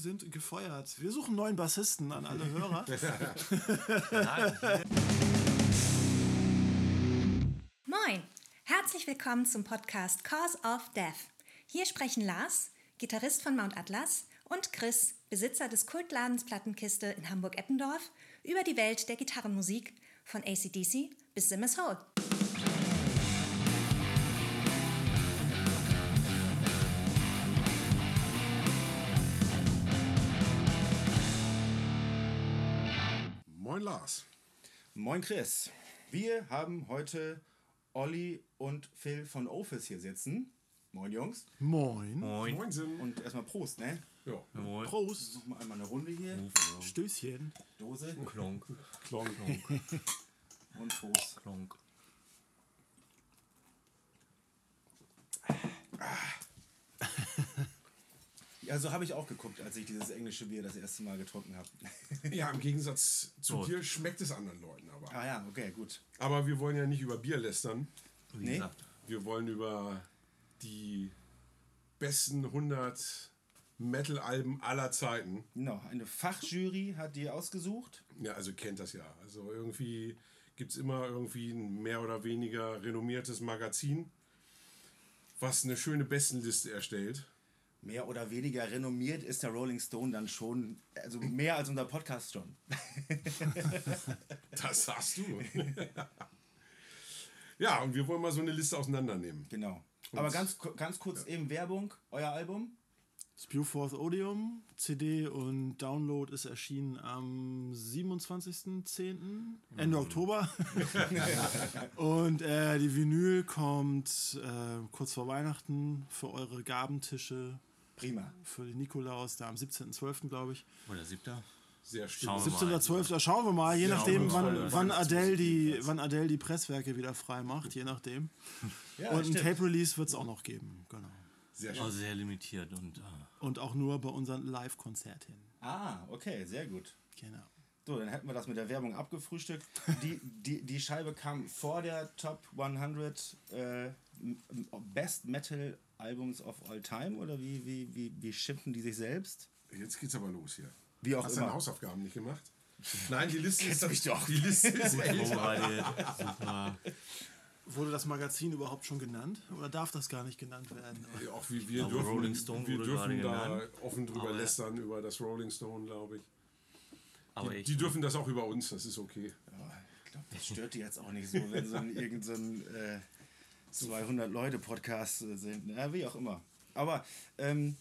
sind gefeuert. Wir suchen neuen Bassisten an alle Hörer. Moin, herzlich willkommen zum Podcast Cause of Death. Hier sprechen Lars, Gitarrist von Mount Atlas, und Chris, Besitzer des Kultladens Plattenkiste in Hamburg-Eppendorf, über die Welt der Gitarrenmusik von ACDC bis Simmers Hole. Moin Lars. Moin Chris. Wir haben heute Olli und Phil von Office hier sitzen. Moin Jungs. Moin. Moin. Moinsen. Und erstmal Prost, ne? Ja. Jawohl. Prost. Nochmal einmal eine Runde hier. Stößchen. Dose Klonk. Klonk. und Prost. Klonk. Ja, so habe ich auch geguckt, als ich dieses englische Bier das erste Mal getrunken habe. Ja, im Gegensatz zu Gut. dir schmeckt es anderen Leuten aber. ah ja, okay, gut. Aber wir wollen ja nicht über Bier lästern. Wie Nee. gesagt. Wir wollen über die besten 100 Metal-Alben aller Zeiten. Genau, eine Fachjury hat die ausgesucht. Ja, also kennt das ja. Also irgendwie gibt es immer irgendwie ein mehr oder weniger renommiertes Magazin, was eine schöne Bestenliste erstellt. Mehr oder weniger renommiert ist der Rolling Stone dann schon, also mehr als unser Podcast schon. Das sagst du. ja, und wir wollen mal so eine Liste auseinandernehmen. Genau. Aber ganz, ganz kurz eben Werbung, euer Album. Spewforth Odium. CD und Download ist erschienen am 27.10. Ende Oktober. und äh, die Vinyl kommt äh, kurz vor Weihnachten für eure Gabentische. Prima. Für den Nikolaus, da am 17.12. glaube ich. Oder siebter? Sehr Schauen stimmt. wir mal. 17.12. Schauen wir mal, je Ja, nachdem, wann, wann, Adele die, wann Adele die Presswerke wieder frei macht, je nachdem. Ja, und ein. Tape-Release wird es auch noch geben, genau. Sehr schön. Oh, sehr limitiert und äh, Und auch nur bei unseren Live-Konzerten. Ah, okay, sehr gut. Genau. So, dann hätten wir das mit der Werbung abgefrühstückt. Die, die, die Scheibe kam vor der Top 100 äh, Best Metal Albums of All Time oder wie, wie, wie, wie schimpfen die sich selbst? Jetzt geht's aber los hier. Wie auch Hast du deine. Hausaufgaben nicht gemacht? Nein, die Liste ist mich doch. Die Liste ist älter. Super. Wurde das Magazin überhaupt schon genannt? Oder darf das gar nicht genannt werden? Ja, Auch wie wir glaube, dürfen, Rolling Stone wir dürfen da genannt. offen drüber Aber- lästern über das Rolling Stone, glaube ich. Aber Die, ich, die dürfen das auch über uns, das ist okay. Ja, ich glaube, das stört die jetzt auch nicht so, wenn so ein irgendein so ein, äh, 200 Leute Podcast äh, sind. Ja, wie auch immer. Aber ähm,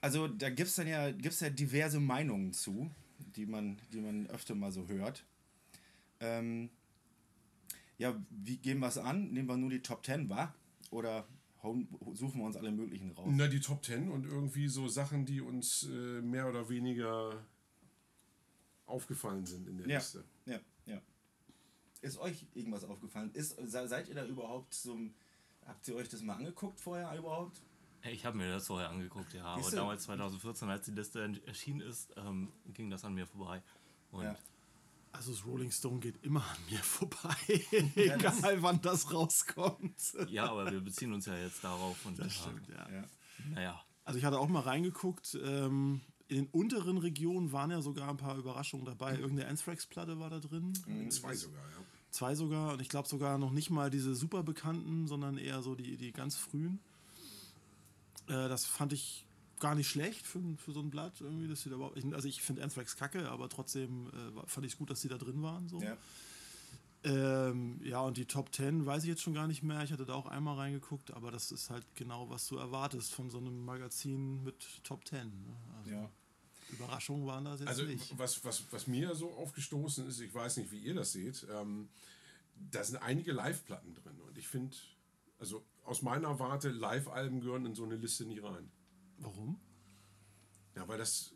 also da gibt es dann ja, gibt's ja diverse Meinungen zu, die man, die man öfter mal so hört. Ähm, ja, wie gehen wir es an? Nehmen wir nur die Top 10 wahr? Oder suchen wir uns alle möglichen raus? Na, die Top Ten und irgendwie so Sachen, die uns äh, mehr oder weniger aufgefallen sind in der Ja, Liste. Ist euch irgendwas aufgefallen? Ist, se- seid ihr da überhaupt so. Habt ihr euch das mal angeguckt vorher überhaupt? ich habe mir das vorher angeguckt, ja. Aber damals 2014, als die Liste erschienen ist, ähm, ging das an mir vorbei. Und Ja. Also das Rolling Stone geht immer an mir vorbei. Egal wann das rauskommt. ja, aber wir beziehen uns ja jetzt darauf. Und, Das stimmt, ja. Ja. Äh, naja, Also ich hatte auch mal reingeguckt. Ähm, in den unteren Regionen waren ja sogar ein paar Überraschungen dabei. Irgendeine Anthrax-Platte war da drin. Zwei sogar, ja. Zwei sogar. Und ich glaube sogar noch nicht mal diese super bekannten, sondern eher so die, die ganz frühen. Äh, das fand ich gar nicht schlecht für, für so ein Blatt irgendwie, dass die da überhaupt. ich- Also ich finde Anthrax kacke, aber trotzdem äh, fand ich es gut, dass die da drin waren. So. Ja. Ähm, ja, und die Top 10 weiß ich jetzt schon gar nicht mehr. Ich hatte da auch einmal reingeguckt, aber das ist halt genau, was du erwartest von so einem Magazin mit Top 10. Ne? Also ja. Überraschungen waren das jetzt Also nicht. was, was, was mir so aufgestoßen ist, ich weiß nicht, wie ihr das seht, ähm, da sind einige Live-Platten drin. Und ich finde, also aus meiner Warte, Live-Alben gehören in so eine Liste nie rein. Warum? Ja, weil das,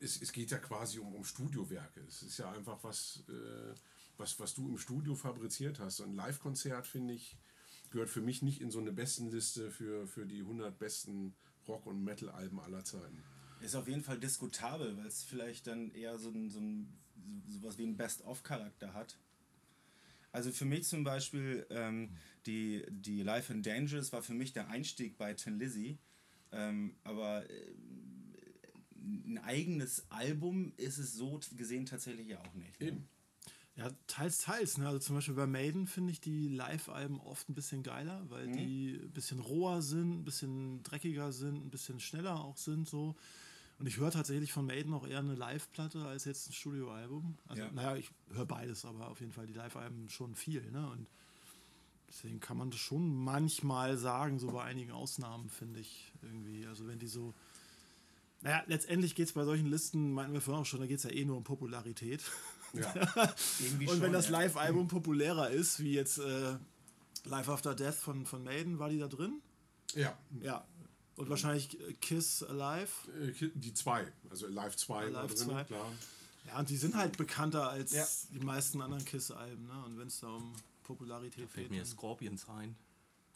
es, es geht ja quasi um, um Studiowerke. Es ist ja einfach was, äh, was, was du im Studio fabriziert hast. Ein Live-Konzert, finde ich, gehört für mich nicht in so eine Bestenliste für, für die 100 besten Rock- und Metal-Alben aller Zeiten. Ist auf jeden Fall diskutabel, weil es vielleicht dann eher so ein, so ein so, sowas wie einen Best-of-Charakter hat. Also für mich zum Beispiel, ähm, die, die Life in Dangerous war für mich der Einstieg bei Tin Lizzy. Ähm, aber äh, ein eigenes Album ist es so gesehen tatsächlich ja auch nicht. Ne? Eben. Ja, teils, teils. Ne? Also zum Beispiel bei Maiden finde ich die Live-Alben oft ein bisschen geiler, weil die ein bisschen roher sind, ein bisschen dreckiger sind, ein bisschen schneller auch sind so. Und ich höre tatsächlich von Maiden auch eher eine Live-Platte als jetzt ein Studioalbum. Also, Ja. naja, ich höre beides, aber auf jeden Fall die Live-Alben schon viel. Ne? Und deswegen kann man das schon manchmal sagen, so bei einigen Ausnahmen, finde ich irgendwie. Also wenn die so. Naja, letztendlich geht es bei solchen Listen, meinten wir vorhin auch schon, da geht es ja eh nur um Popularität. Ja. Und schon, wenn das ja. Live-Album populärer ist, wie jetzt äh, Live After Death von, von Maiden, war die da drin? ja. Ja. Und wahrscheinlich äh, Kiss Alive. Äh, Die zwei, also Live 2 war Live drin, 2. klar. Ja, und die sind halt bekannter als Ja. die meisten anderen Kiss-Alben. Ne? Und wenn es da um Popularität Fällt geht, mir Scorpions ein.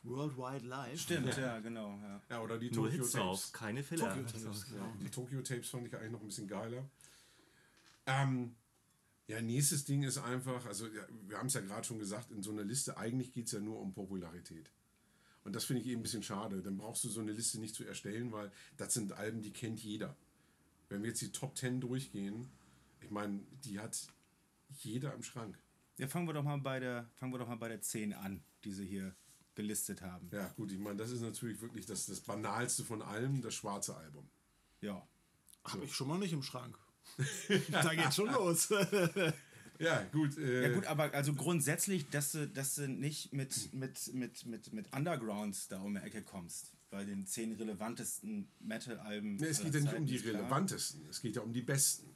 Worldwide Live. Stimmt, ja, genau. Ja. Ja, oder die Nur Tokyo Hits Tapes. drauf, keine Filler. Tokyo Also, Tapes, genau. Die Tokyo Tapes fand ich eigentlich noch ein bisschen geiler. Ähm, ja, nächstes Ding ist einfach, also ja, wir haben es ja gerade schon gesagt, in so einer Liste, eigentlich geht es ja nur um Popularität. Und das finde ich eben ein bisschen schade. Dann brauchst du so eine Liste nicht zu erstellen, weil das sind Alben, die kennt jeder. Wenn wir jetzt die Top 10 durchgehen, ich meine, die hat jeder im Schrank. ja, fangen wir doch mal bei der, fangen wir doch mal bei der 10 an, die sie hier gelistet haben. Ja, gut, ich meine, das ist natürlich wirklich das, das Banalste von allem, das schwarze Album. Ja. Habe ich schon mal nicht im Schrank. da geht's schon los. Ja, gut. Äh, Ja gut, aber also grundsätzlich, dass du, dass du nicht mit, mit, mit, mit, mit Undergrounds da um die Ecke kommst. Bei den zehn relevantesten Metal-Alben. Ne, es geht ja nicht um die relevantesten, es geht ja um die besten.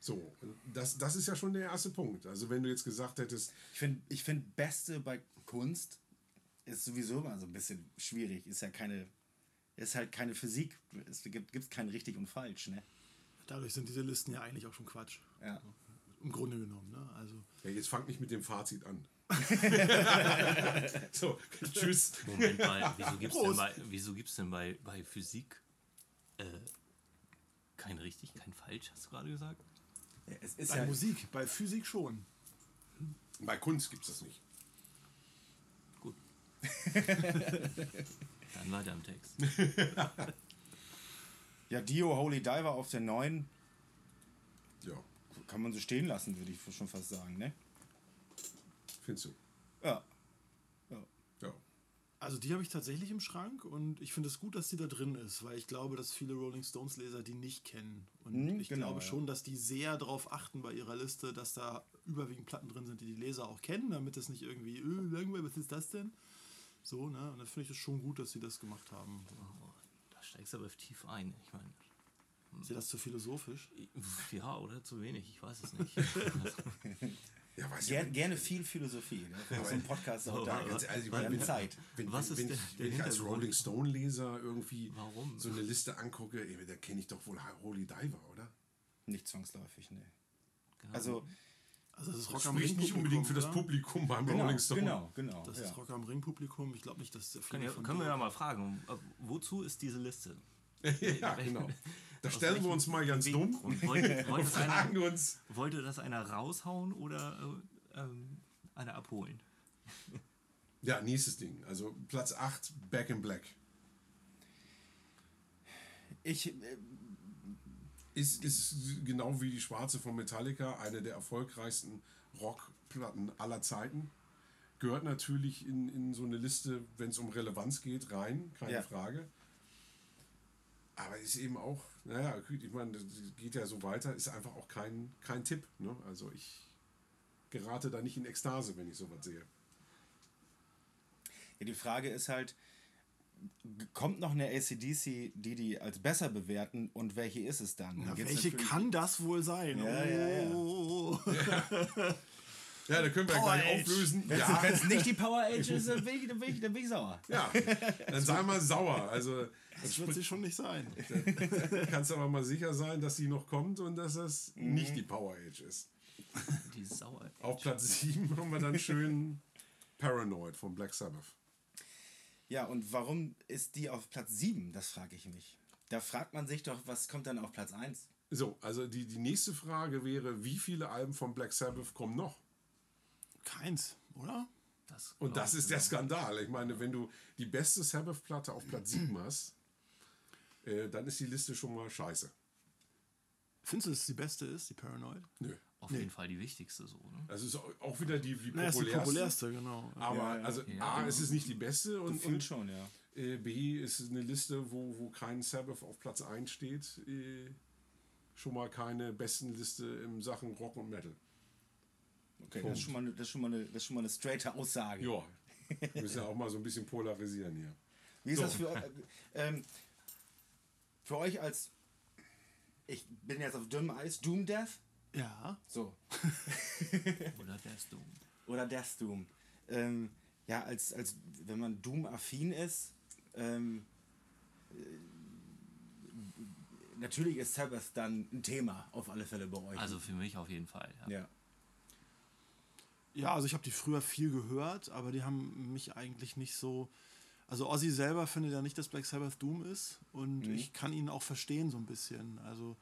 So, und das, das ist ja schon der erste Punkt. Also wenn du jetzt gesagt hättest, Ich finde, ich find, Beste bei Kunst ist sowieso immer so ein bisschen schwierig. Ist ja keine, ist halt keine Physik. Es gibt gibt's kein richtig und falsch, ne? Dadurch sind diese Listen ja eigentlich auch schon Quatsch. Ja. Im Grunde genommen. Ne? Also, ja, jetzt fang nicht mit dem Fazit an. so, tschüss. Moment mal, wieso gibt's denn Prost. bei, wieso gibt's denn bei, bei Physik äh, kein richtig, kein falsch, hast du gerade gesagt? ja es ist bei ja, Musik, bei Physik schon. Bei Kunst gibt es das nicht. Gut. Dann weiter im Text. ja, Dio Holy Diver auf der 9 Ja, kann man so stehen lassen, würde ich schon fast sagen, ne? findest du. Ja. Ja. Also die habe ich tatsächlich im Schrank und ich finde es gut, dass die da drin ist, weil ich glaube, dass viele Rolling Stones Leser die nicht kennen. Und Mhm, ich genau, glaube ja. schon, dass die sehr darauf achten bei ihrer Liste, dass da überwiegend Platten drin sind, die die Leser auch kennen, damit es nicht irgendwie, öh, langweilig, was ist das denn? So, ne? Und dann finde ich es schon gut, dass sie das gemacht haben. Oh, da steigst du aber tief ein. Ich meine, Ist dir das zu philosophisch? ja, oder zu wenig, ich weiß es nicht. Ja, weiß Ger ich gerne viel Philosophie. Ne? Für so einen Podcast auch da. Ganz ehrlich, ich meine, Zeit. wenn, Was ist wenn, der- ich, der wenn ich als? Rolling Stone Leser irgendwie Warum? so eine Liste angucke, ey, da kenne ich doch wohl Holy Diver, oder? Nicht zwangsläufig, ne. Also, Also das ist Rock Das am spricht Ring nicht unbedingt für das? Publikum beim genau, Rolling Stone. genau, genau. Das ja. ist Rock am Ring Publikum. Ich glaube nicht, dass können, viele ja, können wir ja mal fragen, wozu ist diese Liste? ja, genau. Da stellen wir uns mal ganz dumm Beweggrund? Wollte, wollte, das fragen einer, uns. wollte das einer raushauen oder äh, ähm, einer abholen? Ja, nächstes Ding. Also Platz 8, Back in Black. Ich, äh, Ist, ist genau wie die Schwarze von Metallica eine der erfolgreichsten Rockplatten aller Zeiten. Gehört natürlich in, in so eine Liste, wenn es um Relevanz geht, rein, keine Ja. Frage. Aber ist eben auch, naja, gut, ich meine, das geht ja so weiter, ist einfach auch kein, kein Tipp. Ne? Also ich gerate da nicht in Ekstase, wenn ich sowas sehe. ja, die Frage ist halt, kommt noch eine ACDC, die die als besser bewerten und welche ist es dann? Ja, geht's welche kann das wohl sein? Ja, ja, ja. Oh. Ja, da können wir ja Power gleich Age. auflösen. Wenn Ja, es nicht die Power Age ist, dann bin ich, dann bin ich, dann bin ich sauer. ja, dann sei mal sauer. Also Das wird sie schon nicht sein. kannst aber mal sicher sein, dass sie noch kommt und dass das Mhm. nicht die Power Age ist. Die Sauer. Auf Platz 7 haben wir dann schön Paranoid von Black Sabbath. Ja, und warum ist die auf Platz 7? Das frage ich mich. Da fragt man sich doch, was kommt dann auf Platz 1? So, also die, die nächste Frage wäre, wie viele Alben von Black Sabbath kommen noch? Keins, oder? Das Und das ist der Skandal. Ich meine, wenn du die beste Sabbath-Platte auf Platz 7 hast, äh, dann ist die Liste schon mal scheiße. Findest du, dass es die beste ist, die Paranoid? Nö. Auf jeden Fall die wichtigste so. Ne? Das ist auch auch wieder die, die Na, ist die populärste. populärste, genau. Aber Ja, ja. also Ja, A, genau. es ist nicht die beste und, und schon, ja. äh, B, ist eine Liste, wo, wo kein Sabbath auf Platz 1 steht. Äh, schon mal keine besten Liste in Sachen Rock und Metal. Okay, das ist, schon mal eine, das, ist schon mal eine, das ist schon mal eine straighte Aussage. Ja, wir müssen ja auch mal so ein bisschen polarisieren hier. Wie ist So. das für, äh, für euch als. Ich bin jetzt auf dünnem Eis, Doom Death? Ja. So. Oder wärst du? Oder Death Doom. Ähm, ja, als, als wenn man Doom-affin ist, ähm, äh, natürlich ist Sabbath dann ein Thema auf alle Fälle bei euch. Also für mich auf jeden Fall. Ja. ja. Ja, also ich habe die früher viel gehört, aber die haben mich eigentlich nicht so. Also Ozzy selber findet ja nicht, dass Black Sabbath Doom ist und ich kann ihn auch verstehen so ein bisschen. Also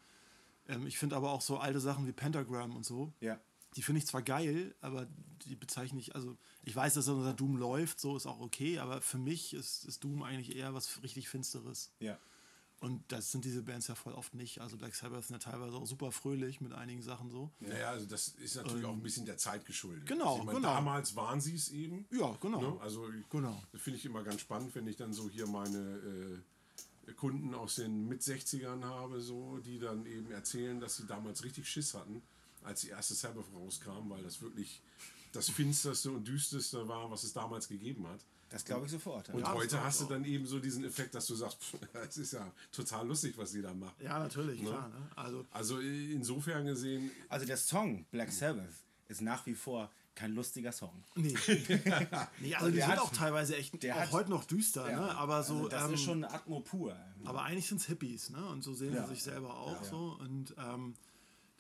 ähm, ich finde aber auch so alte Sachen wie Pentagram und so, Ja. die finde ich zwar geil, aber die bezeichne ich, also ich weiß, dass unser Doom läuft, so ist auch okay, aber für mich ist, ist Doom eigentlich eher was richtig Finsteres. Ja. Und das sind diese Bands ja voll oft nicht. Also Black Sabbath sind ja teilweise auch super fröhlich mit einigen Sachen so. Naja, also das ist natürlich auch ein bisschen der Zeit geschuldet. Genau, also ich meine, genau. Damals waren sie es eben. Ja, genau. Ne? Also Genau. das finde ich immer ganz spannend, wenn ich dann so hier meine äh, Kunden aus den Mit-60ern habe, so, die dann eben erzählen, dass sie damals richtig Schiss hatten, als die erste Sabbath rauskam, weil das wirklich das finsterste und düsterste war, was es damals gegeben hat. Das glaube ich sofort. Und Ja, heute hast du dann eben so diesen Effekt, dass du sagst, es ist ja total lustig, was die da machen. Ja, natürlich, klar. Ne? Also Also insofern gesehen, Also der Song Black Sabbath ist nach wie vor kein lustiger Song. Nee. nee, also die der sind hat- auch teilweise echt der auch hat- heute noch düster, Ja. ne? Aber so. also das ähm, ist schon Atmo pur. aber eigentlich sind es Hippies, ne? Und so sehen Ja. sie sich selber auch Ja. so. Und ähm,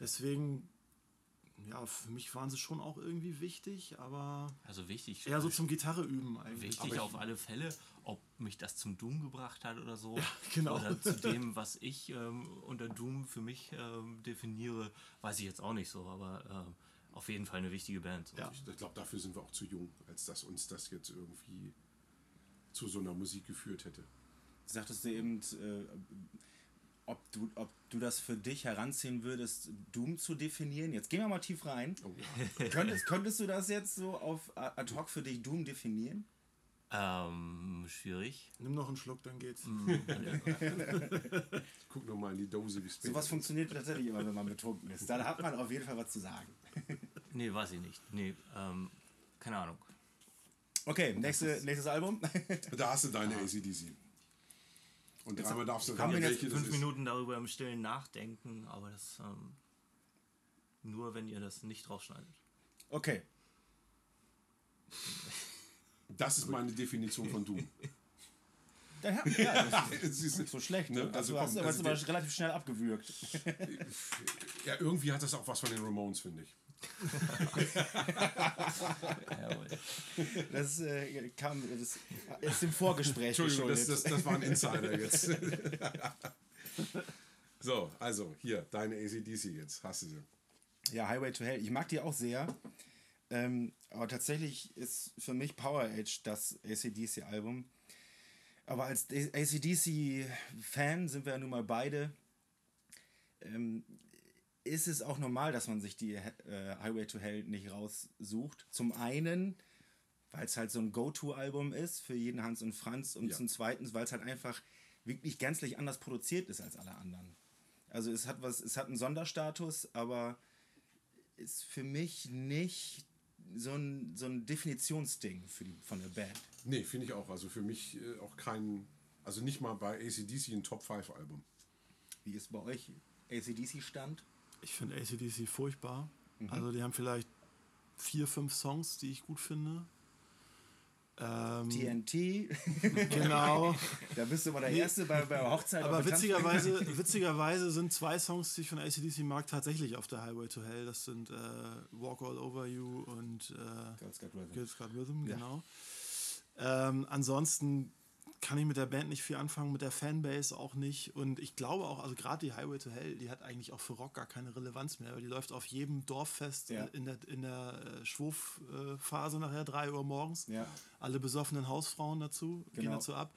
deswegen, ja, für mich waren sie schon auch irgendwie wichtig, aber Also wichtig. eher so zum Gitarre üben eigentlich. Wichtig auf alle Fälle, ob mich das zum Doom gebracht hat oder so. genau. Oder zu dem, was ich ähm, unter Doom für mich ähm, definiere, weiß ich jetzt auch nicht so, aber ähm, auf jeden Fall eine wichtige Band. Ja. Ich, ich glaube, dafür sind wir auch zu jung, als dass uns das jetzt irgendwie zu so einer Musik geführt hätte. Sagtest du eben, äh, ob, du, ob du das für dich heranziehen würdest, Doom zu definieren? Jetzt gehen wir mal tief rein. Oh, ja. könntest, könntest du das jetzt so auf ad hoc für dich Doom definieren? Ähm, schwierig. Nimm noch einen Schluck, dann geht's. Guck noch mal in die Dose, wie spät. Sowas funktioniert tatsächlich immer, wenn man betrunken ist. Da hat man auf jeden Fall was zu sagen. Nee, weiß ich nicht. Nee, ähm, keine Ahnung. Okay, nächste, nächstes Album. Da hast du deine ACDC. Und dreimal darfst du raten, jetzt welche das Fünf. Minuten darüber im Stillen nachdenken, aber das ähm, nur, wenn ihr das nicht draufschneidet. Okay, Das ist meine Definition von Doom. dann, ja, das ist ist nicht so schlecht. Ne? Ne? Also Also, hast komm, du hast also aber der- relativ schnell abgewürgt. Ja, irgendwie hat das auch was von den Ramones, finde ich. Das äh, kam das ist im Vorgespräch Entschuldigung, das, das, das war ein Insider jetzt. so, also hier, deine ACDC jetzt. Hast du sie. Ja, Highway to Hell. Ich mag die auch sehr. Ähm, aber tatsächlich ist für mich Power Age das ACDC-Album. Aber als ACDC-Fan sind wir ja nun mal beide. Ähm, ist es auch normal, dass man sich die äh, Highway to Hell nicht raussucht. Zum einen, weil es halt so ein Go-To-Album ist für jeden Hans und Franz. Und Ja. zum zweiten, weil es halt einfach wirklich gänzlich anders produziert ist als alle anderen. Also es hat was, es hat einen Sonderstatus, aber ist für mich nicht so ein, so ein Definitionsding für die, von der Band. Nee, finde ich auch. Also für mich äh, auch kein, also nicht mal bei ACDC ein Top-5-Album. Wie ist bei euch ACDC-Stand? Ich finde ACDC furchtbar. Also die haben vielleicht vier, fünf Songs, die ich gut finde. Ähm, TNT, genau. da bist du immer der Erste bei, bei Hochzeit. Aber witzigerweise, witzigerweise sind zwei Songs, die ich von ACDC mag, tatsächlich auf der Highway to Hell. Das sind äh, Walk All Over You und äh, Girls Got Rhythm. Girls Got Rhythm, genau. Ähm, ansonsten kann ich mit der Band nicht viel anfangen, mit der Fanbase auch nicht. Und ich glaube auch, also gerade die Highway to Hell, die hat eigentlich auch für Rock gar keine Relevanz mehr, weil die läuft auf jedem Dorffest Ja. in der, in der äh, Schwurfphase nachher, 3 Uhr morgens. Ja. Alle besoffenen Hausfrauen dazu, gehen Genau. dazu ab.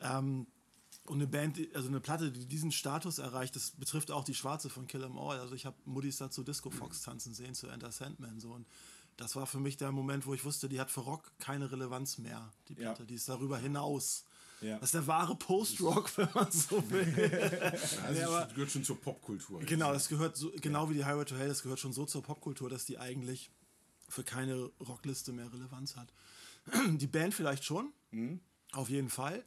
Ähm, Und eine Band, also eine Platte, die diesen Status erreicht, das betrifft auch die Schwarze von Kill 'Em All. Also ich habe Muddis dazu Disco Fox tanzen sehen, zu Enter Sandman so. Und das war für mich der Moment, wo ich wusste, die hat für Rock keine Relevanz mehr, die Ja. Platte. Die ist darüber hinaus. Ja. Das ist der wahre Post-Rock, wenn man so will. Also Ja, das gehört schon zur Popkultur. Genau, das gehört so, genau wie die Highway to Hell, das gehört schon so zur Popkultur, dass die eigentlich für keine Rockliste mehr Relevanz hat. Die Band vielleicht schon, auf jeden Fall.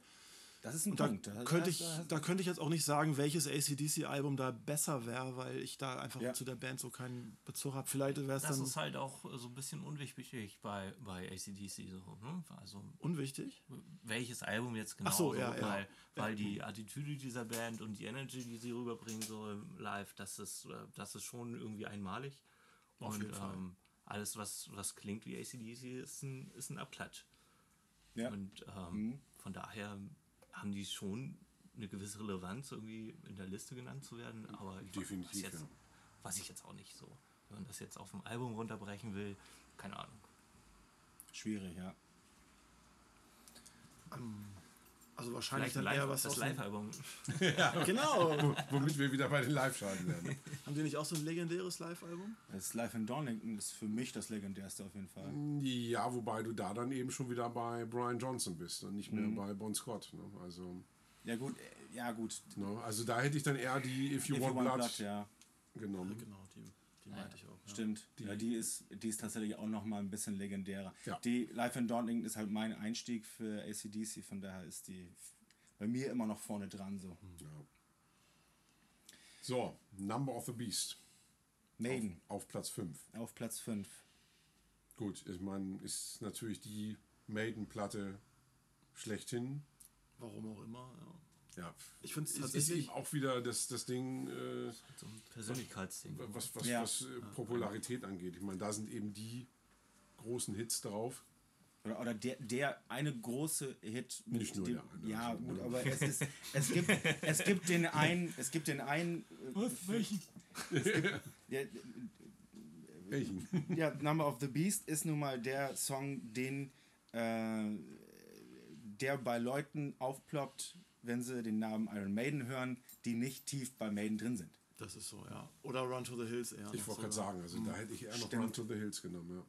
Das ist ein da Punkt. Da- könnte, ich, da- könnte ich jetzt auch nicht sagen, welches ACDC-Album da besser wäre, weil ich da einfach Ja. zu der Band so keinen Bezug habe. Vielleicht wäre es Das dann ist halt auch so ein bisschen unwichtig bei, bei ACDC. So, ne? Also unwichtig. welches Album jetzt genau, Ach so, so, ja, ja. weil, weil die Attitüde dieser Band und die Energy, die sie rüberbringen, so im live, das ist, äh, das ist schon irgendwie einmalig. Auf und ähm, alles, was, was klingt wie ACDC, ist ein, ist ein Abklatsch. Ja. Und ähm, von daher haben die schon eine gewisse Relevanz, irgendwie in der Liste genannt zu werden. Aber ich Definitiv, was, jetzt, ja. was ich jetzt auch nicht so. Wenn man das jetzt auf dem Album runterbrechen will, keine Ahnung. Schwierig, ja. Also wahrscheinlich Vielleicht dann eher was das Live-Album. Genau. Womit wir wieder bei den Live-Schaden werden. Haben die nicht auch so ein legendäres Live-Album? Das Live in Donington ist für mich das legendärste auf jeden Fall. Ja, wobei du da dann eben schon wieder bei Brian Johnson bist und nicht mehr Mhm. bei Bon Scott. Ne? Also, Ja gut, äh, ja gut. ne? also da hätte ich dann eher die If You, If Want, You Want Blood, Blood, ja. genommen. Genau, die, die meinte ich auch. Stimmt. Die, ja, die ist, die ist tatsächlich auch noch mal ein bisschen legendärer. Ja. Die Live in Donington ist halt mein Einstieg für ACDC, von daher ist die bei mir immer noch vorne dran so. Ja. So, Number of the Beast. Maiden Auf Platz 5. auf Platz 5. Gut, ich meine, ist natürlich die Maiden-Platte schlechthin. Warum auch immer. Ja. Ja, Ich finde es ist, ist tatsächlich. eben auch wieder das, das Ding, äh, So ein Persönlichkeitsding. was, was, Ja. was äh, Popularität angeht. Ich meine, da sind eben die großen Hits drauf. Oder, oder der, der eine große Hit mit Nicht nur dem, der eine, Ja, also, gut, ne? aber es ist es gibt es gibt den einen es gibt den einen äh, welchen? ja, Welchen? ja, Number of the Beast ist nun mal der Song, den äh, der bei Leuten aufploppt, wenn sie den Namen Iron Maiden hören, die nicht tief bei Maiden drin sind. Das ist so, ja. Oder Run to the Hills eher. Ich wollte gerade sagen, also da hätte ich eher noch Stimmt. Run to the Hills genommen. Ja.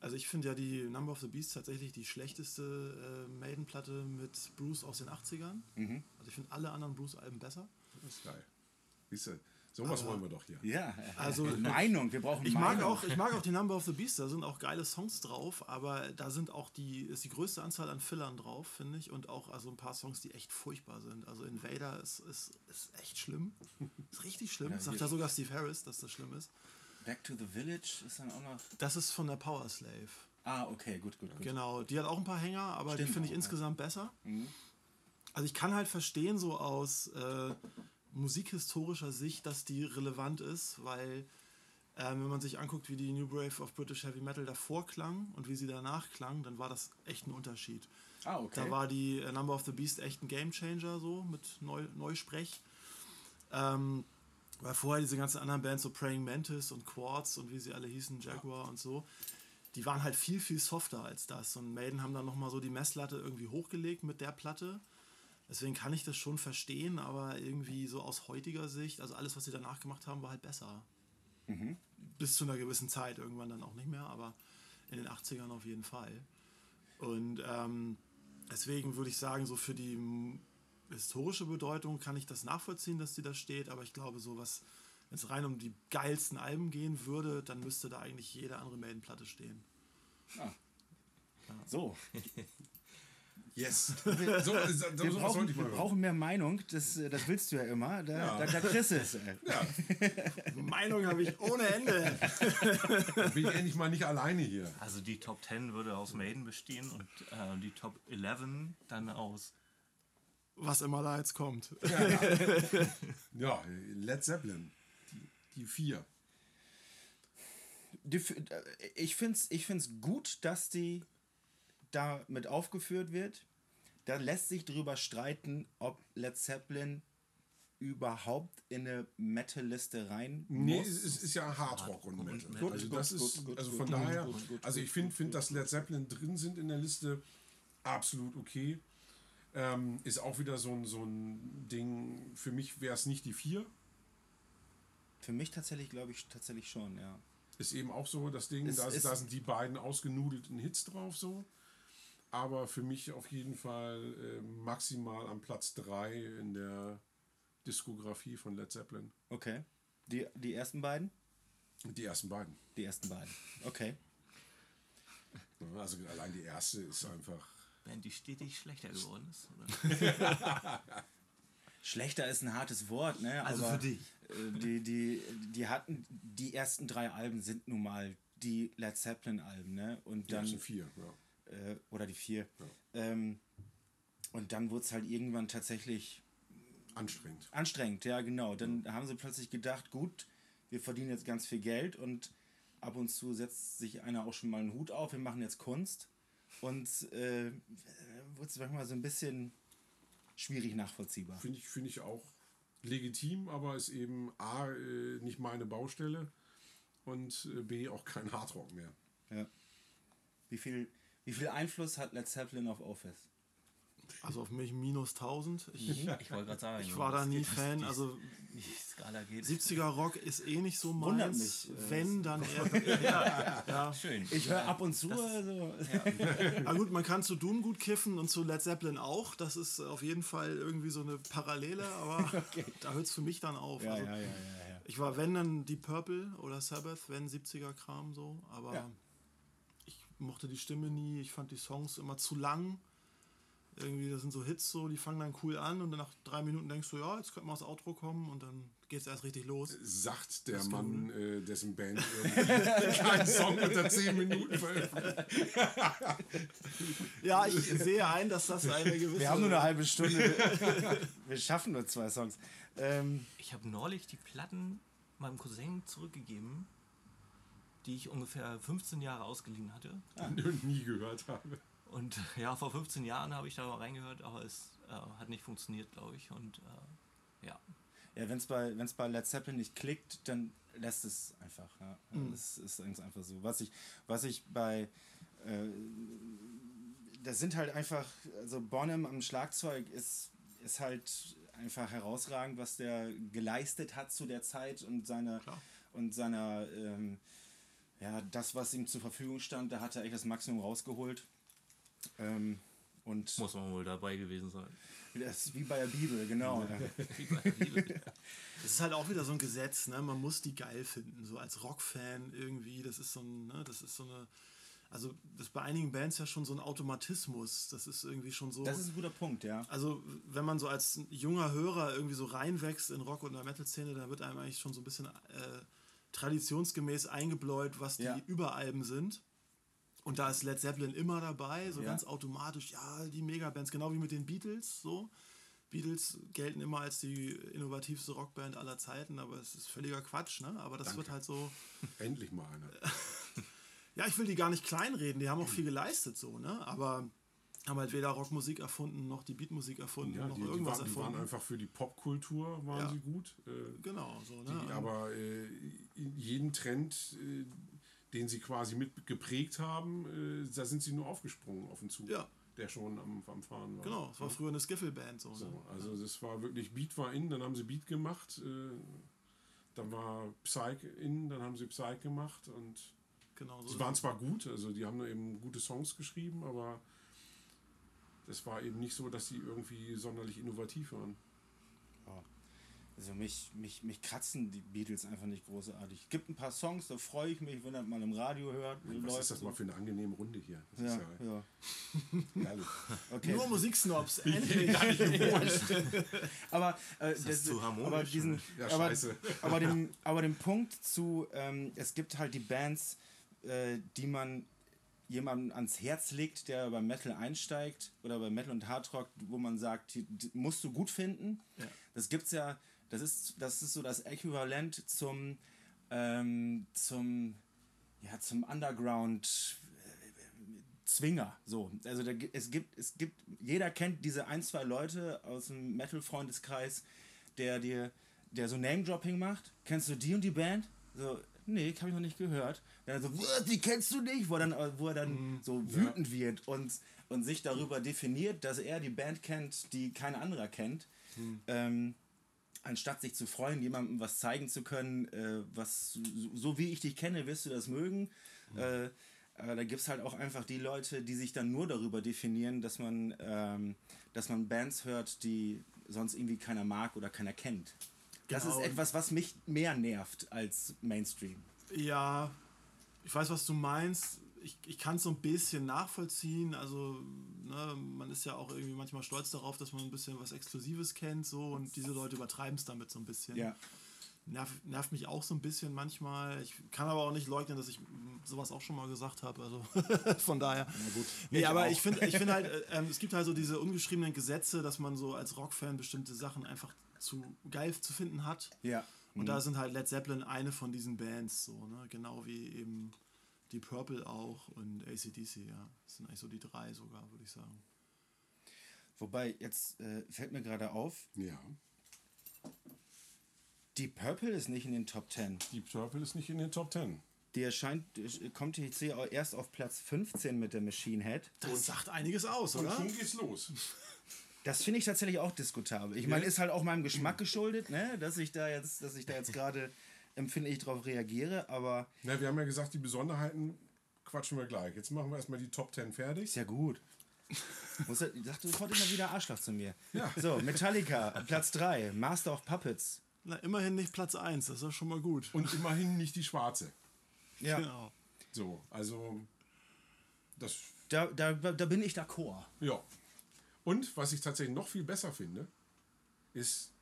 Also ich finde ja die Number of the Beast tatsächlich die schlechteste äh, Maiden-Platte mit Bruce aus den 80ern. Mhm. Also ich finde alle anderen Bruce-Alben besser. Das ist geil. Siehst du, sowas wollen wir doch hier. Ja, Also- Meinung, wir brauchen Ich mag, Meinung. auch, ich mag auch die Number of the Beast, da sind auch geile Songs drauf, aber da sind auch die, ist die größte Anzahl an Fillern drauf, finde ich, und auch also ein paar Songs, die echt furchtbar sind. Also Invader ist, ist, ist echt schlimm. Ist richtig schlimm. Ja, Sagt ja sogar Steve Harris, dass das schlimm ist. Back to the Village ist dann auch noch. Das ist von der Power Slave. Ah, okay, gut, gut, gut. Genau, die hat auch ein paar Hänger, aber die Stimmt finde ich auch, insgesamt besser. Also ich kann halt verstehen, so aus äh, musikhistorischer Sicht, dass die relevant ist, weil ähm, wenn man sich anguckt, wie die New Brave of British Heavy Metal davor klang und wie sie danach klang, dann war das echt ein Unterschied. Ah, okay. Da war die äh, Number of the Beast echt ein Gamechanger so mit Neu Neusprech. Ähm, weil vorher diese ganzen anderen Bands, so Praying Mantis und Quartz und wie sie alle hießen, Jaguar und so, die waren halt viel, viel softer als das. Und Maiden haben dann nochmal so die Messlatte irgendwie hochgelegt mit der Platte. Deswegen kann ich das schon verstehen, aber irgendwie so aus heutiger Sicht, also alles, was sie danach gemacht haben, war halt besser. Bis zu einer gewissen Zeit, irgendwann dann auch nicht mehr, aber in den 80ern auf jeden Fall. Und ähm, deswegen würde ich sagen, so für die historische Bedeutung kann ich das nachvollziehen, dass die da steht, aber ich glaube, so was, wenn es rein um die geilsten Alben gehen würde, dann müsste da eigentlich jede andere Maiden-Platte stehen. So, Yes. so, so, so, wir, so was brauchen, sollte ich mal wir brauchen mehr Meinung, das, äh, das willst du ja immer. Da, Ja. da, da Chris ist. Ey. Meinung habe ich ohne Ende. Bin ich endlich mal nicht alleine hier. Also die Top 10 würde aus Maiden bestehen und äh, die Top 11 dann aus Was immer da jetzt kommt. Ja, Led Zeppelin. Die, die vier. Die, äh, ich finde es ich find's gut, dass die da mit aufgeführt wird. Da lässt sich drüber streiten, ob Led Zeppelin überhaupt in eine Metal-Liste rein Nee, muss. es ist, ist ja Hardrock und Metal. Metal. also Gut, das gut, ist, gut, gut, also von gut, daher, gut, gut, also ich finde, find, dass Led Zeppelin drin sind in der Liste absolut okay. Ähm, ist auch wieder so ein, so ein Ding, für mich wäre es nicht die vier. Für mich tatsächlich, glaube ich, tatsächlich schon, ja. Ist eben auch so das Ding, Es da, ist- da sind die beiden ausgenudelten Hits drauf so. Aber für mich auf jeden Fall äh, maximal am Platz 3 in der Diskografie von Led Zeppelin. Okay. Die, die ersten beiden? Die ersten beiden. Die ersten beiden. Okay. Also allein die erste ist einfach. Band, die stetig schlechter geworden ist. Oder? Schlechter ist ein hartes Wort, ne? Also aber, für dich. äh, Die, die, die hatten, die ersten drei Alben sind nun mal die Led Zeppelin-Alben, ne? Und Die dann, ersten vier. Ja. Äh, oder die vier. Ähm, und dann wurde es halt irgendwann tatsächlich Anstrengend. anstrengend, ja, genau. Dann haben sie plötzlich gedacht, gut, wir verdienen jetzt ganz viel Geld und ab und zu setzt sich einer auch schon mal einen Hut auf, wir machen jetzt Kunst. Und äh, wurde es manchmal so ein bisschen schwierig nachvollziehbar. Finde ich, finde ich auch legitim, aber ist eben A, äh, nicht meine Baustelle und äh, B, auch kein Hardrock mehr. Ja. Wie viel, wie viel Einfluss hat Led Zeppelin auf Office? Also auf mich minus 1000. Ich, Ich wollte gerade sagen. ich war da nie Fan. die- Also Die Skala geht. 70er Rock ist eh nicht so Wundert meins. mich, äh, Wenn, dann eher. ja, ja. Schön. Ich höre ab und zu. Also, Aber gut, man kann zu Doom gut kiffen und zu Led Zeppelin auch. Das ist auf jeden Fall irgendwie so eine Parallele, aber da hört es für mich dann auf. ja, also, ja, ja, ja, ja. Ich war, wenn dann die Purple oder Sabbath, wenn 70er-Kram so, aber Ja. Mochte die Stimme nie. Ich fand die Songs immer zu lang. Irgendwie, das sind so Hits so, die fangen dann cool an und dann nach drei Minuten denkst du, ja, jetzt könnte mal das Outro kommen und dann geht es erst richtig los. Sagt der Mann, äh, dessen Band irgendwie keinen Song unter 10 Minuten veröffentlicht. Ja, ich sehe ein, dass das eine gewisse. Wir haben nur eine halbe Stunde. Wir, wir schaffen nur zwei Songs. Ähm, Ich habe neulich die Platten meinem Cousin zurückgegeben, die ich ungefähr 15 Jahre ausgeliehen hatte. und nie gehört habe. Und ja, vor 15 Jahren habe ich da mal reingehört, aber es äh, hat nicht funktioniert, glaube ich. Und äh, ja, ja, wenn es bei, wenn's bei Led Zeppelin nicht klickt, dann lässt es einfach. Ja. Das ist ganz einfach so. Was ich, was ich bei. Äh, das sind halt einfach. Also Bonham am Schlagzeug ist, ist halt einfach herausragend, was der geleistet hat zu der Zeit und seine. Und seiner. Ähm, ja, das, was ihm zur Verfügung stand, da hat er echt das Maximum rausgeholt. Ähm, und muss man wohl dabei gewesen sein. das ist wie bei der Bibel, genau. Wie bei der Bibel. Das ist halt auch wieder so ein Gesetz, ne? Man muss die geil finden, so als Rockfan irgendwie. Das ist so ein, ne? Das ist so eine. Also, das ist bei einigen Bands ja schon so ein Automatismus. Das ist irgendwie schon so. Das ist ein guter Punkt, ja. also, wenn man so als junger Hörer irgendwie so reinwächst in Rock- und in der Metal-Szene, dann wird einem eigentlich schon so ein bisschen äh, traditionsgemäß eingebläut, was die Ja. Überalben sind. Und da ist Led Zeppelin immer dabei, so Ja. ganz automatisch, ja, die Megabands, genau wie mit den Beatles, so. Beatles gelten immer als die innovativste Rockband aller Zeiten, aber es ist völliger Quatsch, ne? Aber das wird halt so. Endlich mal einer. Ja, ich will die gar nicht kleinreden, die haben auch viel geleistet, so, ne? Aber haben halt weder Rockmusik erfunden, noch die Beatmusik erfunden, Ja, noch die, die, irgendwas waren, die waren erfunden. einfach für die Popkultur waren Ja. sie gut. Äh, genau, so, ne? die, aber äh, jeden Trend, äh, den sie quasi mit geprägt haben, äh, da sind sie nur aufgesprungen auf den Zug, Ja. der schon am, am Fahren war. Genau, es war früher eine Skiffle-Band, so, ne? So, also das war wirklich, Beat war in, dann haben sie Beat gemacht, äh, dann war Psych in, dann haben sie Psych gemacht und Genau so. sie waren zwar gut, also die haben eben gute Songs geschrieben, aber es war eben nicht so, dass sie irgendwie sonderlich innovativ waren. Also mich, mich, mich kratzen die Beatles einfach nicht großartig. Es gibt ein paar Songs, da freue ich mich, wenn man mal im Radio hört. wie Was läuft ist das so. mal für eine angenehme Runde hier? Das Ja, ist ja, ja. Okay. Nur Musiksnobs, endlich. aber, äh, das das, zu harmonisch, aber diesen, Ja, aber, scheiße. aber, den, aber den Punkt zu, ähm, es gibt halt die Bands, äh, die man jemandem ans Herz legt, der beim Metal einsteigt oder bei Metal und Hardrock, wo man sagt, die, die musst du gut finden. Ja. Das gibt's ja, das ist, das ist so das Äquivalent zum, ähm, zum, ja, zum Underground äh, Zwinger. So. Also da, es gibt, es gibt, jeder kennt diese ein, zwei Leute aus dem Metal-Freundeskreis, der dir, der so Name-Dropping macht. Kennst du die und die Band? So, nee, habe ich noch nicht gehört. Dann so, "Was, die kennst du nicht? Wo, er dann, wo er dann Mhm. so wütend wird und, und sich darüber definiert, dass er die Band kennt, die kein anderer kennt. Mhm. Ähm, anstatt sich zu freuen, jemandem was zeigen zu können, äh, was so, wie ich dich kenne, wirst du das mögen. Mhm. Äh, aber da gibt es halt auch einfach die Leute, die sich dann nur darüber definieren, dass man, ähm, dass man Bands hört, die sonst irgendwie keiner mag oder keiner kennt. Das Genau. ist etwas, was mich mehr nervt als Mainstream. Ja, ich weiß, was du meinst. Ich, ich kann es so ein bisschen nachvollziehen. Also, ne, man ist ja auch irgendwie manchmal stolz darauf, dass man ein bisschen was Exklusives kennt. So, und diese Leute übertreiben es damit so ein bisschen. Ja. Nerv, nervt mich auch so ein bisschen manchmal. Ich kann aber auch nicht leugnen, dass ich sowas auch schon mal gesagt habe. Also von daher. gut. Nee, Ich aber auch. ich finde ich find halt, äh, ähm, es gibt halt so diese ungeschriebenen Gesetze, dass man so als Rockfan bestimmte Sachen einfach zu geil zu finden hat. Ja. Und da sind halt Led Zeppelin eine von diesen Bands, so, ne? Genau wie eben die Purple auch und ACDC, ja. Das sind eigentlich so die drei sogar, würde ich sagen. Wobei, jetzt äh, fällt mir gerade auf, Ja. die Purple ist nicht in den Top 10. Deep Purple ist nicht in den Top 10. Die erscheint, äh, kommt hier jetzt auch erst auf Platz 15 mit der Machine Head. Das sagt einiges aus, Und oder? schon geht's los. Das finde ich tatsächlich auch diskutabel. Ich meine, ist halt auch meinem Geschmack geschuldet, ne? dass ich da jetzt, dass ich da jetzt gerade empfindlich drauf reagiere, aber Na, wir haben ja gesagt, die Besonderheiten quatschen wir gleich. Jetzt machen wir erstmal die Top 10 fertig. ist ja gut. Muss er, ich dachte sofort immer wieder Arschloch zu mir. Ja. So, Metallica, Platz 3, Master of Puppets. Na, immerhin nicht Platz 1, das ist ja schon mal gut. Und immerhin nicht die schwarze. Ja, Genau. So, also das da, da, da bin ich d'accord. Ja. Und was ich tatsächlich noch viel besser finde, ist,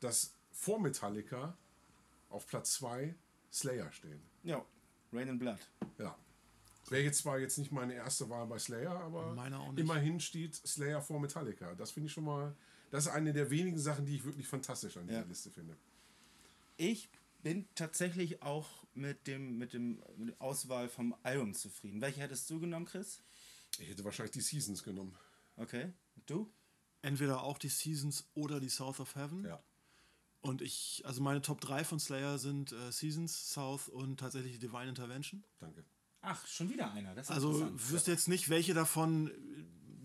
dass vor Metallica auf Platz 2 Slayer stehen. Ja, Rain and Blood. Ja. Wäre jetzt zwar jetzt nicht meine erste Wahl bei Slayer, aber immerhin steht Slayer vor Metallica. Das finde ich schon mal, das ist eine der wenigen Sachen, die ich wirklich fantastisch an dieser Ja. Liste finde. Ich bin tatsächlich auch mit dem, mit dem mit der Auswahl vom Album zufrieden. Welche hättest du genommen, Chris? Ich hätte wahrscheinlich die Seasons genommen. Okay. Du? Entweder auch die Seasons oder die South of Heaven. Ja. Und ich, also meine Top 3 von Slayer sind äh, Seasons, South und tatsächlich Divine Intervention. Danke. Ach, schon wieder einer. Das ist Also wüsste jetzt nicht, welche davon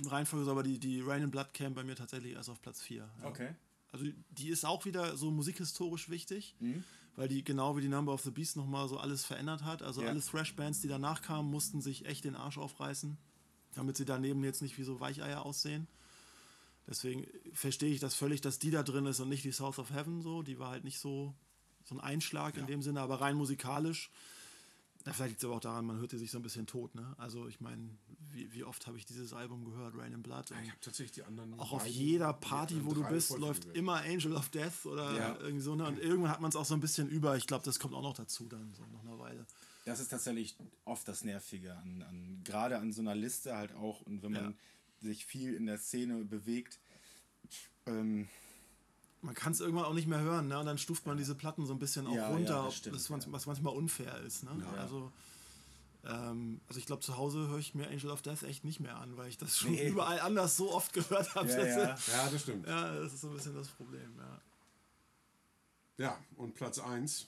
äh, Reihenfolge ist, aber die, die Rain and Blood käme bei mir tatsächlich erst auf Platz 4. Ja. Okay. Also die ist auch wieder so musikhistorisch wichtig, Mhm. weil die genau wie die Number of the Beast nochmal so alles verändert hat. Also Ja. alle Thrash-Bands, die danach kamen, mussten sich echt den Arsch aufreißen, damit sie daneben jetzt nicht wie so Weicheier aussehen. Deswegen verstehe ich das völlig, dass die da drin ist und nicht die South of Heaven so. Die war halt nicht so, so ein Einschlag in dem Sinne, aber rein musikalisch. Ja, vielleicht liegt es aber auch daran, man hört die sich so ein bisschen tot. Ne? Also ich meine, wie, wie oft habe ich dieses Album gehört, Rain and Blood? Und Ich habe tatsächlich die anderen. auch auf beiden- jeder Party, wo anderen du bist, voll läuft immer Angel of Death oder Ja. irgendwie so. Ne? Und irgendwann hat man es auch so ein bisschen über. Ich glaube, das kommt auch noch dazu dann, so nach einer Weile. Das ist tatsächlich oft das Nervige an, an gerade an so einer Liste halt auch und wenn man Ja. sich viel in der Szene bewegt. Ähm, Man kann es irgendwann auch nicht mehr hören, ne? Und dann stuft man diese Platten so ein bisschen auch Ja, ja, runter, das stimmt, das, was, ja. was manchmal unfair ist. Ne? Ja. Also, ähm, also ich glaube, zu Hause höre ich mir Angel of Death echt nicht mehr an, weil ich das schon Nee. überall anders so oft gehört habe. Ja, ja. Ja, das stimmt. ja, das ist so ein bisschen das Problem. Ja. Ja, und Platz 1,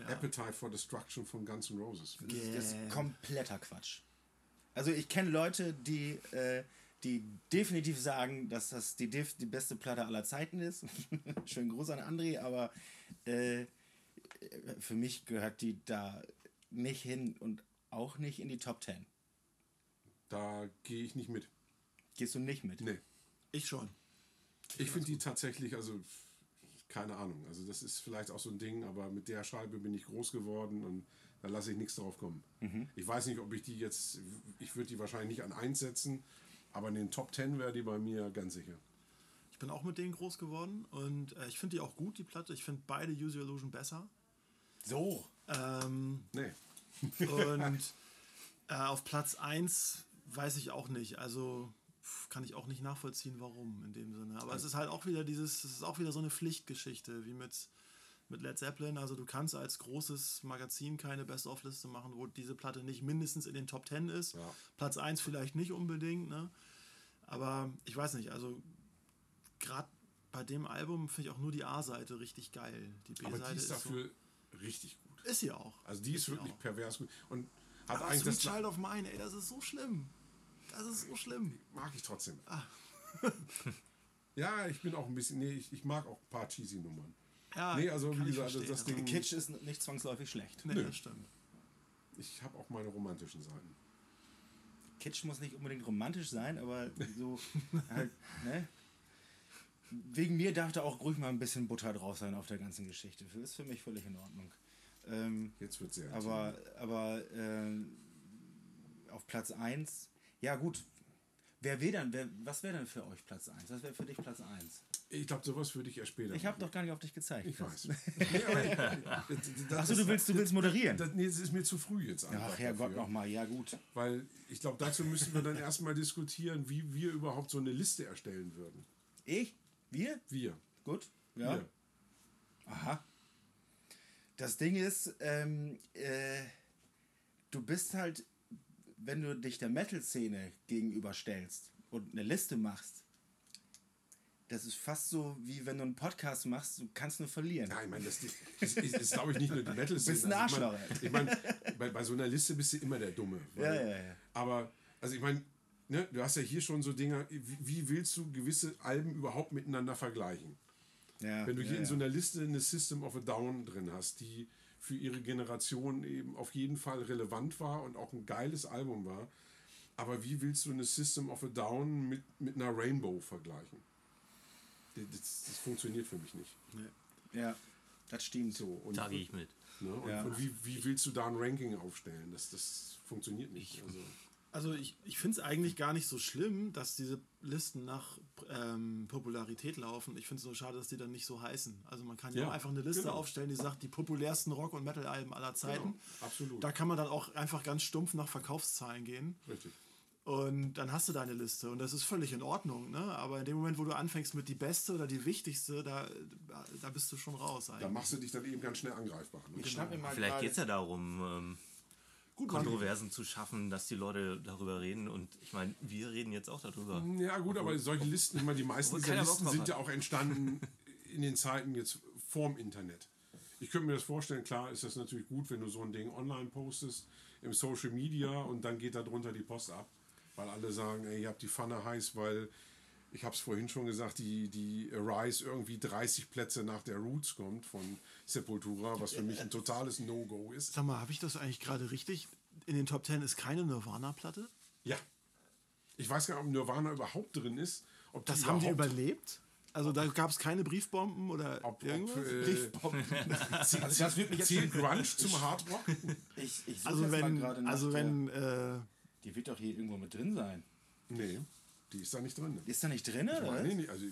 Ja. Appetite for Destruction von Guns N' Roses. das, ist, das ist Yeah. kompletter Quatsch. Also ich kenne Leute, die, äh, die definitiv sagen, dass das die, def- die beste Platte aller Zeiten ist. Schönen Gruß an André, aber äh, für mich gehört die da nicht hin und auch nicht in die Top 10. Da gehe ich nicht mit. Gehst du nicht mit? Nee. Ich schon. Ich finde die tatsächlich, also keine Ahnung. Also das ist vielleicht auch so ein Ding, aber mit der Scheibe bin ich groß geworden und da lasse ich nichts drauf kommen. Ich weiß nicht, ob ich die jetzt, ich würde die wahrscheinlich nicht an 1 setzen, aber in den Top 10 wäre die bei mir ganz sicher. Ich bin auch mit denen groß geworden und äh, ich finde die auch gut, die Platte. Ich finde beide Use Your Illusion besser. So. Ähm, Nee. und äh, auf Platz 1 weiß ich auch nicht. Also kann ich auch nicht nachvollziehen, warum in dem Sinne. Aber es ist halt auch wieder dieses, es ist auch wieder so eine Pflichtgeschichte, wie mit, mit Led Zeppelin. Also du kannst als großes Magazin keine Best-of-Liste machen, wo diese Platte nicht mindestens in den Top 10 ist. Ja. Platz 1 vielleicht nicht unbedingt, ne? Aber ich weiß nicht, also gerade bei dem Album finde ich auch nur die A-Seite richtig geil. Die B-Seite ist so- dafür richtig gut. Ist sie auch. Also die ist, sie wirklich pervers gut. Und hat Aber eigentlich Sweet das Child of Mine, ey, das ist so schlimm. Das ist so schlimm. mag ich trotzdem. Ah. ja, ich bin auch ein bisschen, nee, ich, ich mag auch ein paar cheesy Nummern. Ja, nee, also kann wie gesagt, verstehen, das aber Ding, Kitsch ist nicht zwangsläufig schlecht. Nee, Nö. das stimmt. ich habe auch meine romantischen Seiten. Kitsch muss nicht unbedingt romantisch sein, aber so halt, ne? Wegen mir darf da auch ruhig mal ein bisschen Butter drauf sein auf der ganzen Geschichte. Das ist für mich völlig in Ordnung. Ähm, Jetzt wird sehr aber aber ähm, auf Platz 1, ja gut. Wer wäre dann, wer, was wäre dann für euch Platz 1? Was wäre für dich Platz 1? Ich glaube, sowas würde ich erst später Ich habe doch gar nicht auf dich gezeigt. Ich weiß. nee, Achso, du willst, du willst moderieren. Das, nee, das ist mir zu früh jetzt einfach. Ach Herrgott nochmal, ja gut. Weil ich glaube, dazu müssen wir dann erstmal diskutieren, wie wir überhaupt so eine Liste erstellen würden. Ich? Wir? Wir. Gut. Ja. Wir. Aha. Das Ding ist, ähm, äh, du bist halt, wenn du dich der Metal-Szene gegenüberstellst und eine Liste machst, das ist fast so, wie wenn du einen Podcast machst, du kannst nur verlieren. Nein, ich meine, das, das, ist, ist glaube ich, nicht nur die metal Du bist ein Arschloch, Ich meine, ich mein, bei, bei so einer Liste bist du immer der Dumme. Ja, ja, ja. Aber, also ich meine, ne, du hast ja hier schon so Dinge, wie, wie willst du gewisse Alben überhaupt miteinander vergleichen? Ja, Wenn du hier ja, in so einer Liste eine System of a Down drin hast, die für ihre Generation eben auf jeden Fall relevant war und auch ein geiles Album war, aber wie willst du eine System of a Down mit, mit einer Rainbow vergleichen? Das, das funktioniert für mich nicht. Ja, das stimmt. So, und, Da gehe ich mit. Ne, und, Ja. und wie, wie willst du da ein Ranking aufstellen? Das, das funktioniert nicht. Also, Also ich, ich finde es eigentlich gar nicht so schlimm, dass diese Listen nach ähm, Popularität laufen. Ich finde es nur schade, dass die dann nicht so heißen. Also man kann ja, Ja, auch einfach eine Liste genau. aufstellen, die sagt, die populärsten Rock- und Metal-Alben aller Zeiten. Genau, absolut. Da kann man dann auch einfach ganz stumpf nach Verkaufszahlen gehen. richtig. Und dann hast du deine Liste und das ist völlig in Ordnung. Ne? Aber in dem Moment, wo du anfängst mit die beste oder die wichtigste, da, da bist du schon raus Da eigentlich. machst du dich dann eben ganz schnell angreifbar. Ne? Ich schnapp mir mal Vielleicht geht es ja darum, Gut, man, Kontroversen zu schaffen, dass die Leute darüber reden. Und ich meine, wir reden jetzt auch darüber. Ja, gut, aber solche Listen, ich meine, die meisten dieser Listen sind ja auch entstanden in den Zeiten jetzt vorm Internet. Ich könnte mir das vorstellen, klar ist das natürlich gut, wenn du so ein Ding online postest im Social Media und dann geht da drunter die Post ab. Weil alle sagen, ey, ihr habt die Pfanne heiß, weil ich habe es vorhin schon gesagt, die, die Rise irgendwie 30 Plätze nach der Roots kommt von Sepultura, was für mich ein totales No-Go ist. Sag mal, habe ich das eigentlich gerade richtig? In den Top 10 ist keine Nirvana-Platte? Ja. Ich weiß gar nicht, ob Nirvana überhaupt drin ist. Ob Das haben die überlebt? Also da gab es keine Briefbomben oder Ob, ob, irgendwas? äh, Also das wird mich jetzt Grunge zum Hardrock? Ich, ich also wenn, gerade nach also der- wenn, äh, Die wird doch hier irgendwo mit drin sein. Nee, die ist da nicht drin. Ist da nicht drin, oder? Nee, nee, also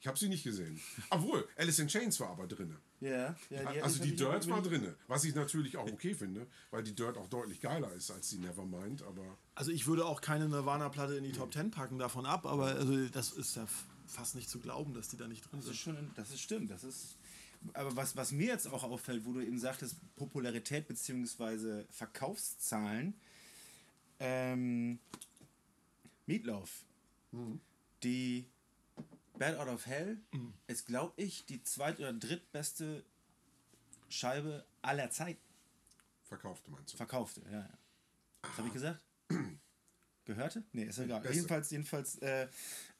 ich habe sie nicht gesehen. Obwohl, Alice in Chains war aber drin. Ja, ja Also die ich Dirt war drin. Was ich natürlich auch okay finde, weil die Dirt auch deutlich geiler ist als die Nevermind. Aber also ich würde auch keine Nirvana-Platte in die Top 10 packen davon ab, aber also das ist ja fast nicht zu glauben, dass die da nicht drin Das ist sind. schon, das ist stimmt. Das ist. Aber was, was mir jetzt auch auffällt, wo du eben sagtest, Popularität bzw. Verkaufszahlen, ähm, Meatloaf, die Bad Out of Hell ist, glaube ich, die zweit- oder drittbeste Scheibe aller Zeiten. verkaufte meinst du? Verkaufte, ja. ja. Was habe ich gesagt? Gehörte? Nee, ist egal. Beste. Jedenfalls, jedenfalls, äh,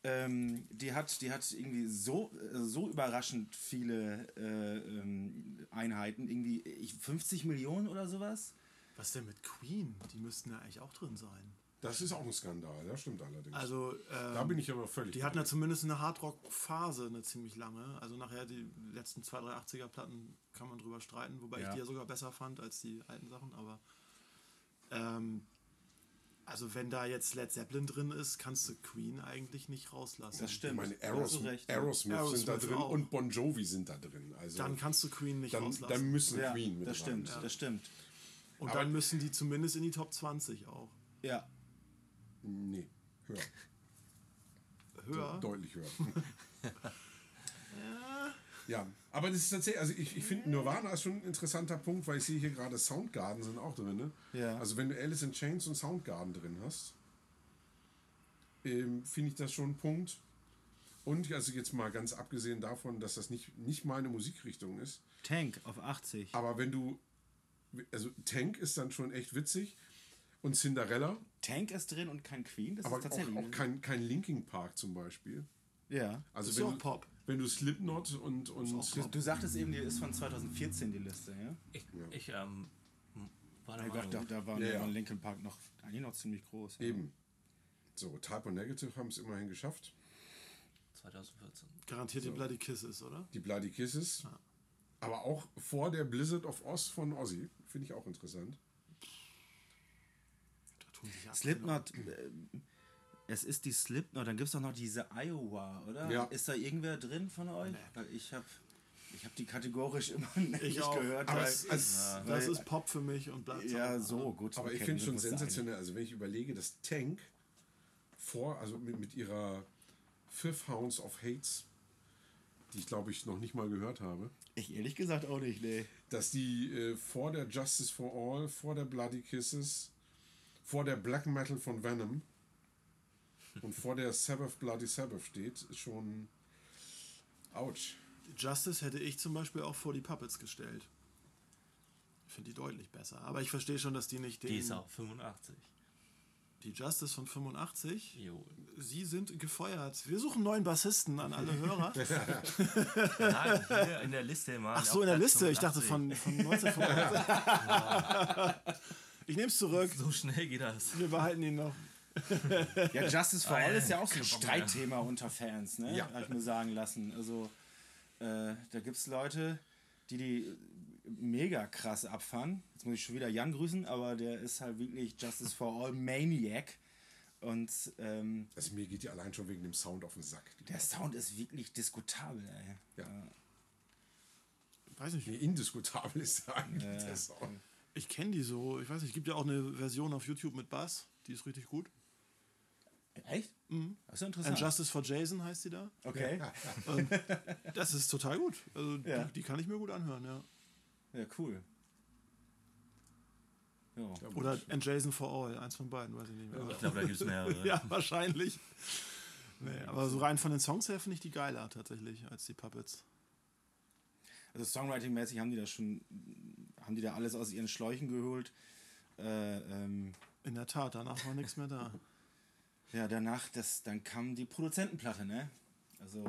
ähm, die hat, die hat irgendwie so, äh, so überraschend viele äh, ähm, Einheiten, irgendwie ich, 50 Millionen oder sowas. Was denn mit Queen? Die müssten ja eigentlich auch drin sein. Das ist auch ein Skandal, das stimmt allerdings. Also ähm, da bin ich aber völlig. Die hatten ja zumindest eine Hardrock-Phase, eine ziemlich lange. Also nachher die letzten zwei, drei 80er-Platten kann man drüber streiten, wobei Ja. ich die ja sogar besser fand als die alten Sachen. Aber ähm, also wenn da jetzt Led Zeppelin drin ist, kannst du Queen eigentlich nicht rauslassen. Das ich stimmt. meine, hast du Aerosmith, recht, ja. Aerosmith, sind da Aerosmith drin auch. und Bon Jovi sind da drin. Also Dann kannst du Queen nicht dann, rauslassen. dann müssen Ja, Queen mit das rein. stimmt, das stimmt. Und aber- dann müssen die zumindest in die Top 20 auch. Ja. Nee, höher. Höher. Deutlich höher. ja, aber das ist tatsächlich, also ich, ich finde Nirvana ist schon ein interessanter Punkt, weil ich sehe hier gerade Soundgarden sind auch drin. Ne? Ja. Also wenn du Alice in Chains und Soundgarden drin hast, ähm, finde ich das schon ein Punkt, Und also jetzt mal ganz abgesehen davon, dass das nicht, nicht meine Musikrichtung ist. Tank auf 80. Aber wenn du. Also Tank ist dann schon echt witzig. Und Cinderella. Tank ist drin und kein Queen. Das Aber ist tatsächlich. auch, auch kein, kein Linking Park zum Beispiel. ja. Also Ist wenn, auch du, Pop. wenn du Slipknot und. und Du, du sagtest eben, die ist von 2014 die Liste, ja? Ich, ich ähm, war der Ja, Meinung, doch, da war, Ja, ja. Linkin Park noch, eigentlich noch ziemlich groß. Ja. eben. So, Type und Negative haben es immerhin geschafft. 2014. Garantiert die Bloody Kisses, oder? Die Bloody Kisses. Aber auch vor der Blizzard of Oz von Ozzy. Finde ich auch interessant. Da tun sich ja Slipknot, äh, es ist die Slipknot, dann gibt es doch noch diese Iowa, oder? Ja. Ist da irgendwer drin von euch? Weil ich habe ich hab die kategorisch immer nicht auch. gehört. Aber weil, es, es, Das ist Pop für mich und bleibt ja, so, gut. Aber ich finde das schon sensationell, also wenn ich überlege, dass Tank vor, also mit, mit ihrer Fifth Hounds of Hates, die ich glaube ich noch nicht mal gehört habe, Ich ehrlich gesagt auch nicht, nee. dass die äh, vor der Justice for All, vor der Bloody Kisses, vor der Black Metal von Venom und vor der Sabbath Bloody Sabbath steht, ist schon ouch. Justice hätte ich zum Beispiel auch vor die Puppets gestellt. Ich finde die deutlich besser. Aber ich verstehe schon, dass die nicht den. Die ist auch 85. Die Justice von 85. Jo. Sie sind gefeuert. Wir suchen neuen Bassisten an alle Hörer. Nein, hier in der Liste mal. Ach so, in der Liste. Ich dachte von, von 1985. ich nehme es zurück. So schnell geht das. Wir behalten ihn noch. Ja, Justice for All ist ja auch so ein. Streitthema unter Fans, ne? Ja. Habe ich mir sagen lassen. Also, äh, da gibt es Leute, die die mega krass abfahren. Jetzt muss ich schon wieder Jan grüßen, aber der ist halt wirklich Justice for All Maniac. Und ähm, Also mir geht die allein schon wegen dem Sound auf den Sack. Der Sound ist wirklich diskutabel, ey. Ja. Weiß nicht. Nee, indiskutabel ist da eigentlich der Sound. Ich kenne die so. Ich weiß nicht. Es gibt ja auch eine Version auf YouTube mit Bass. Die ist richtig gut. Echt? Mhm. Das ist ja And interessant. Justice for Jason heißt die da. okay. Das ist total gut. Also Ja. die, die kann ich mir gut anhören, ja. Ja, cool. Ja. Oder And Jason for All, eins von beiden, weiß ich nicht mehr. Ich glaube, da gibt es mehrere. Ja, wahrscheinlich. Nee, aber so rein von den Songs her finde ich die geiler tatsächlich als die Puppets. Also Songwriting-mäßig haben die das schon, haben die da alles aus ihren Schläuchen geholt. Äh, ähm, In der Tat, danach war nichts mehr da. ja, danach, das, dann kam die Produzentenplatte, ne? Also,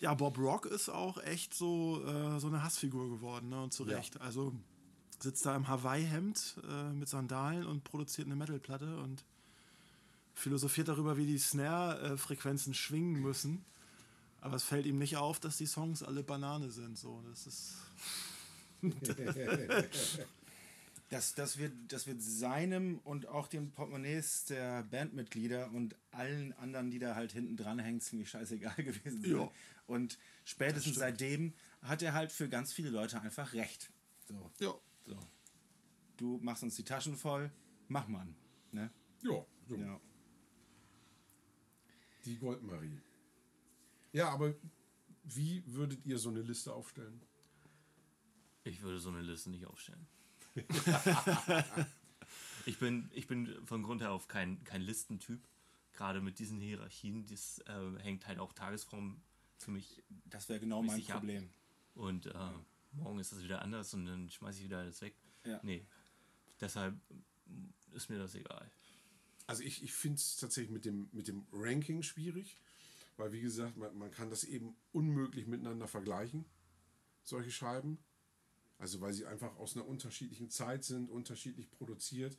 Ja, Bob Rock ist auch echt so, äh, so eine Hassfigur geworden, ne? Und zu Ja. Recht. Also sitzt da im Hawaii-Hemd äh, mit Sandalen und produziert eine Metalplatte und philosophiert darüber, wie die Snare-Frequenzen schwingen müssen. Aber es fällt ihm nicht auf, dass die Songs alle Banane sind. So, das ist. das, das, wird, das wird seinem und auch den Portemonnaies der Bandmitglieder und allen anderen, die da halt hinten dran hängen, ziemlich scheißegal gewesen sein. Ja. Und spätestens seitdem hat er halt für ganz viele Leute einfach recht. So, Ja. so. Du machst uns die Taschen voll, mach man. Ne? Ja, so. Ja. Die Goldmarie. Ja, aber wie würdet ihr so eine Liste aufstellen? Ich würde so eine Liste nicht aufstellen. ich, bin, ich bin von Grund her auf kein, kein Listentyp. Gerade mit diesen Hierarchien, das äh, hängt halt auch Tagesform für mich. Das wäre genau mein Mäßig ab. Problem. Und äh, morgen ist das wieder anders und dann schmeiße ich wieder alles weg. Ja. Nee. Deshalb ist mir das egal. Also ich, ich finde es tatsächlich mit dem, mit dem Ranking schwierig, weil wie gesagt, man, man kann das eben unmöglich miteinander vergleichen, solche Scheiben. Also weil sie einfach aus einer unterschiedlichen Zeit sind, unterschiedlich produziert,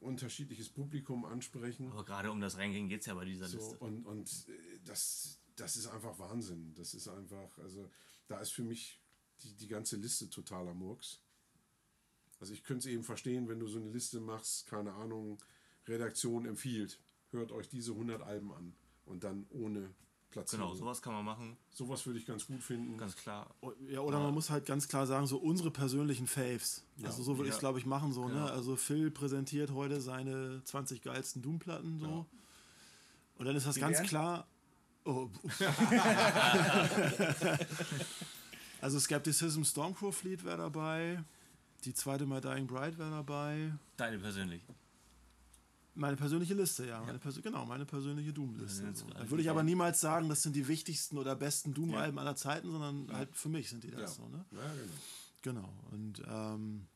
unterschiedliches Publikum ansprechen. Aber gerade um das Ranking geht es ja bei dieser So, Liste. und und äh, das, das ist einfach Wahnsinn. Das ist einfach, also da ist für mich die, die ganze Liste totaler Murks. Also ich könnte es eben verstehen, wenn du so eine Liste machst, keine Ahnung, Redaktion empfiehlt, hört euch diese 100 Alben an und dann ohne Platzierung. Genau, sowas kann man machen, Sowas würde ich ganz gut finden. ganz klar. Ja, oder man muss halt ganz klar sagen, so unsere persönlichen Faves. Also so würde ich es, Ja. glaube ich, machen. So, Genau. ne? Also Phil präsentiert heute seine 20 geilsten Doom-Platten. So. Und dann ist das ganz wären? klar. Oh. also Skepticism Stormcrow Fleet wäre dabei. Die zweite My Dying Bride wäre dabei. Deine persönlich. Meine persönliche Liste, ja. Meine Persö genau, meine persönliche Doom-Liste. Ja, so. Da würde ich aber niemals sagen, das sind die wichtigsten oder besten Doom-Alben Ja. aller Zeiten, sondern halt für mich sind die das Ja. so, ne? Ja, genau. Genau. Und ähm,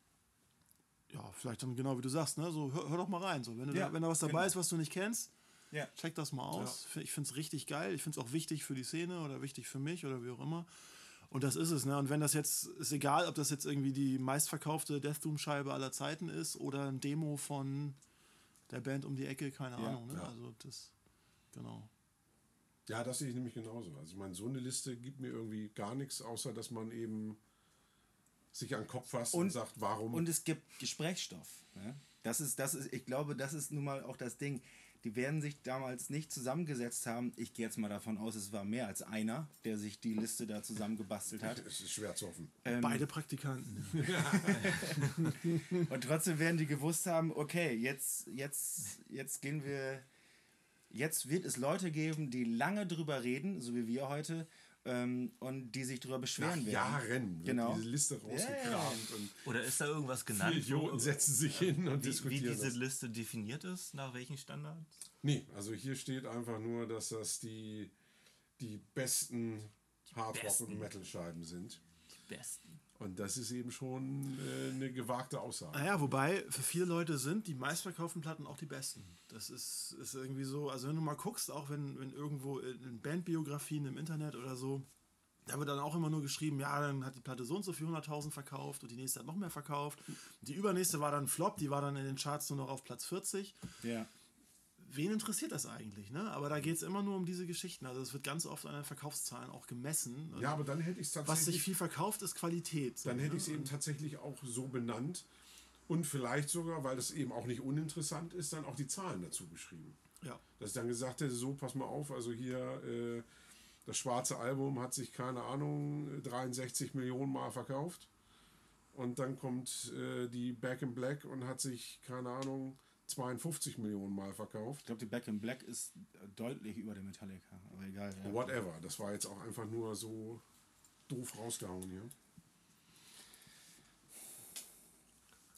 ja, vielleicht dann genau wie du sagst, ne? So hör, hör doch mal rein. So, wenn, du Ja, da, wenn da was dabei genau. ist, was du nicht kennst, Ja. check das mal aus. Ich finde es richtig geil. Ich finde es auch wichtig für die Szene oder wichtig für mich oder wie auch immer. Und das ist es, ne? Und wenn das jetzt, ist egal, ob das jetzt irgendwie die meistverkaufte Death Doom-Scheibe aller Zeiten ist oder ein Demo von der Band um die Ecke, keine Ja, Ahnung, ne? ja. Also das, genau. Ja, das sehe ich nämlich genauso. Also ich meine, so eine Liste gibt mir irgendwie gar nichts, außer dass man eben sich an den Kopf fasst und, Und- sagt, warum. Und es gibt Gesprächsstoff. Ne? Das ist, das ist, ich glaube, das ist nun mal auch das Ding. Die werden sich damals nicht zusammengesetzt haben. Ich gehe jetzt mal davon aus, es war mehr als einer, der sich die Liste da zusammengebastelt hat. es ist schwer zu hoffen. Ähm, Beide Praktikanten. Und trotzdem werden die gewusst haben, okay, jetzt, jetzt, jetzt gehen wir, jetzt wird es Leute geben, die lange drüber reden, so wie wir heute, ähm, und die sich drüber Nach beschweren werden. Jahren wird Genau. diese Liste rausgekramt und Oder ist da irgendwas genannt, Idioten setzen sich hin und wie, wie diskutieren. diese das. Liste definiert ist? Nach welchen Standards? Nee, also hier steht einfach nur, dass das die, die besten Hard Rock besten. und Metal Scheiben sind. Die besten. Und das ist eben schon äh, eine gewagte Aussage. Naja, wobei für viele Leute sind die meistverkauften Platten auch die besten. Das ist, ist irgendwie so, also wenn du mal guckst, auch wenn, wenn irgendwo in Bandbiografien im Internet oder so, da wird dann auch immer nur geschrieben, ja, dann hat die Platte so und so viel 100.000 verkauft und die nächste hat noch mehr verkauft. Die übernächste war dann ein Flop, die war dann in den Charts nur noch auf Platz 40. Ja. Wen interessiert das eigentlich, ne? Aber da geht es immer nur um diese Geschichten. Also es wird ganz oft an den Verkaufszahlen auch gemessen. Ja, aber dann hätte ich es Was sich tatsächlich, viel verkauft, ist Qualität. so, dann hätte ne? ich es eben tatsächlich auch so benannt und vielleicht sogar, weil das eben auch nicht uninteressant ist, dann auch die Zahlen dazu geschrieben. Ja. Dass ich dann gesagt hätte, so, pass mal auf, also hier äh, das schwarze Album hat sich, keine Ahnung, 63 Millionen Mal verkauft. Und dann kommt äh, die Back in Black und hat sich, keine Ahnung, 52 Millionen Mal verkauft. Ich glaube, die Back in Black ist deutlich über dem Metallica, aber egal. Ja. Whatever. Das war jetzt auch einfach nur so doof rausgehauen hier.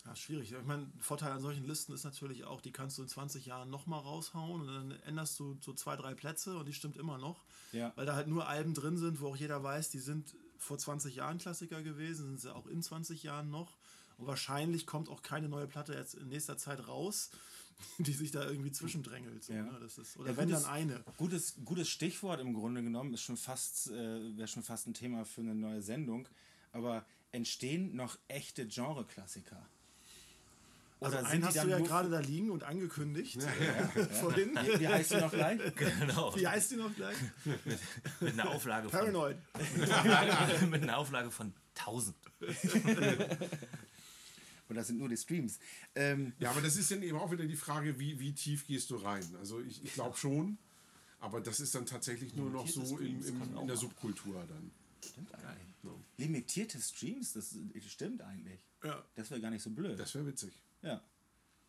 Ja, schwierig. Ich meine, Vorteil an solchen Listen ist natürlich auch, die kannst du in 20 Jahren nochmal raushauen und dann änderst du so zwei, drei Plätze und die stimmt immer noch. Ja. Weil da halt nur Alben drin sind, wo auch jeder weiß, die sind vor 20 Jahren Klassiker gewesen, sind sie auch in 20 Jahren noch. Und wahrscheinlich kommt auch keine neue Platte jetzt in nächster Zeit raus, die sich da irgendwie zwischendrängelt. So, Ja. ne? das ist, oder Ja, wenn gutes- dann eine. Gutes, gutes Stichwort im Grunde genommen ist schon fast, äh, wäre schon fast ein Thema für eine neue Sendung. Aber entstehen noch echte Genre-Klassiker? Also Oder einen hast du ja gerade da liegen und angekündigt. Vorhin. Wie, wie heißt die noch gleich? Genau. Wie heißt die noch gleich? Mit einer Auflage von, Paranoid. mit einer Auflage von 1000. Und das sind nur die Streams. Ähm, Ja, aber das ist dann eben auch wieder die Frage, wie, wie tief gehst du rein? Also ich, ich glaube schon, aber das ist dann tatsächlich nur noch so im, im, in der Subkultur dann. stimmt eigentlich. Limitierte Streams, das, stimmt eigentlich. Ja. Das wäre gar nicht so blöd. Das wäre witzig. ja.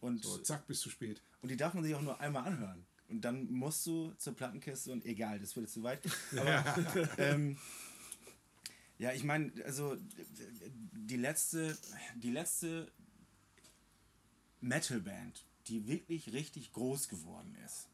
Und, So, zack, bist du spät. und die darf man sich auch nur einmal anhören. Und dann musst du zur Plattenkiste und egal, das jetzt zu weit. Aber ähm, ja, ich meine, also die letzte, die letzte Metalband, die wirklich richtig groß geworden ist.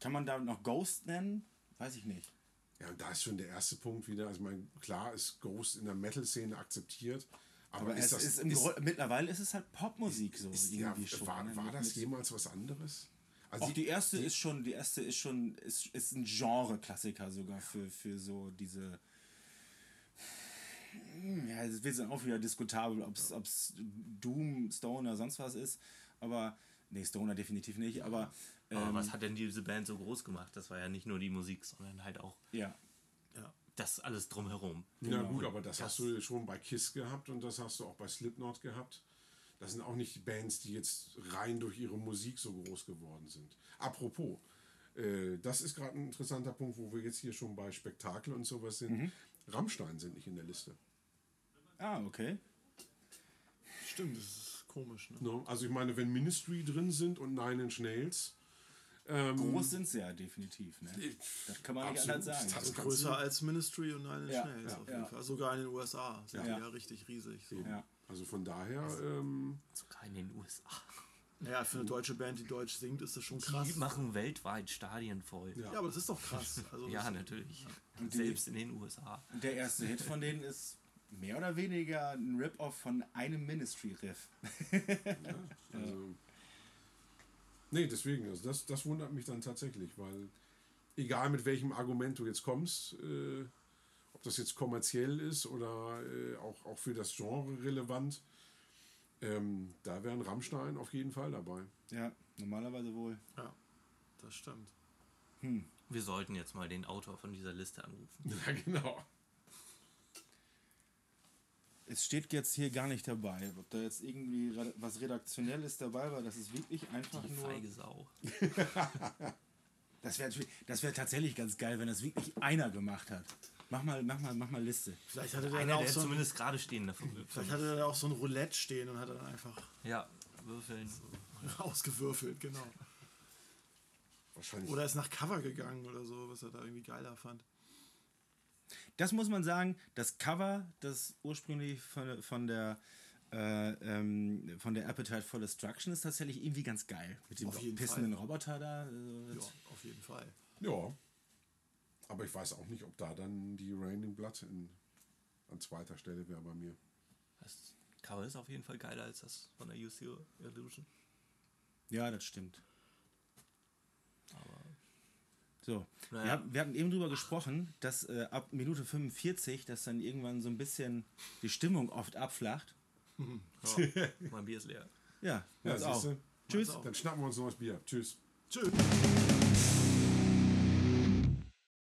Kann man da noch Ghost nennen? Weiß ich nicht. Ja, und da ist schon der erste Punkt wieder. Also, ich meine, klar ist Ghost in der Metal-Szene akzeptiert, aber, Aber ist das. ist Grund- mittlerweile ist es halt Popmusik so ist, ja, irgendwie schon. war, ne? war das jemals was anderes? Also Auch die erste ist schon, die erste ist schon, ist, ist ein Genre-Klassiker sogar für, für so diese. Ja, es wird dann auch wieder diskutabel, ob es Doom, Stoner, sonst was ist. Aber, nee, Stoner definitiv nicht, aber. Aber Ähm, was hat denn diese Band so groß gemacht? Das war ja nicht nur die Musik, sondern halt auch ja. Ja. das alles drumherum. Ja Genau. gut, aber das, hast du schon bei KISS gehabt und das hast du auch bei Slipknot gehabt. Das sind auch nicht die Bands, die jetzt rein durch ihre Musik so groß geworden sind. Apropos, äh, das ist gerade ein interessanter Punkt, wo wir jetzt hier schon bei Spektakel und sowas sind. Mhm. Rammstein sind nicht in der Liste. Ah, okay. Stimmt, das ist komisch. Ne? Ne? Also ich meine, wenn Ministry drin sind und Nine Inch Nails, ähm, Groß sind sie ja definitiv, ne? Das kann man nicht Absolut. anders sagen. Das Also kannst größer als Ministry und Nine Inch Ja, Nails ja, auf jeden ja. Fall. Sogar in den USA sind Ja. die ja richtig riesig. So. Ja. Also von daher, ähm, Sogar in den USA. Naja, für eine deutsche Band, die Deutsch singt, ist das schon krass. Die machen weltweit Stadien voll. Ja, aber das ist doch krass. Also Ja, natürlich. Und die- Selbst in den USA. Und der erste Hit von denen ist mehr oder weniger ein Rip-Off von einem Ministry-Riff. Also, nee, deswegen, also das, das wundert mich dann tatsächlich, weil egal mit welchem Argument du jetzt kommst, äh, ob das jetzt kommerziell ist oder äh, auch, auch für das Genre relevant, ähm, da wären Rammstein auf jeden Fall dabei. Ja, normalerweise wohl. ja, das stimmt. Wir sollten jetzt mal den Autor von dieser Liste anrufen. Ja, genau. Es steht jetzt hier gar nicht dabei, ob da jetzt irgendwie was Redaktionelles dabei war. Das ist wirklich einfach Die nur. feige Sau. Das wäre das wär tatsächlich ganz geil, wenn das wirklich einer gemacht hat. Mach mal, mach mal, mach mal Liste. Vielleicht hatte der Einer, auch der so ein, zumindest gerade stehen davon. vielleicht hatte der auch so ein Roulette stehen und hat dann einfach Ja, würfeln. ausgewürfelt, genau. Wahrscheinlich. Oder ist nach Cover gegangen oder so, was er da irgendwie geiler fand. Das muss man sagen, das Cover, das ursprünglich von, von der äh, ähm, von der Appetite for Destruction ist tatsächlich irgendwie ganz geil. Mit dem pissenden Fall. Roboter da. Also Ja, auf jeden Fall. Ja. Aber ich weiß auch nicht, ob da dann die Raining Blood in, an zweiter Stelle wäre bei mir. Das Cover ist auf jeden Fall geiler als das von der UC Illusion. ja, das stimmt. Aber So, Naja. wir, haben- wir hatten eben drüber gesprochen, dass äh, ab Minute 45, dass dann irgendwann so ein bisschen die Stimmung oft abflacht. ja, mein Bier ist leer. Ja, Ja, das auch. Tschüss. Dann schnappen wir uns noch das Bier. Tschüss. Tschüss.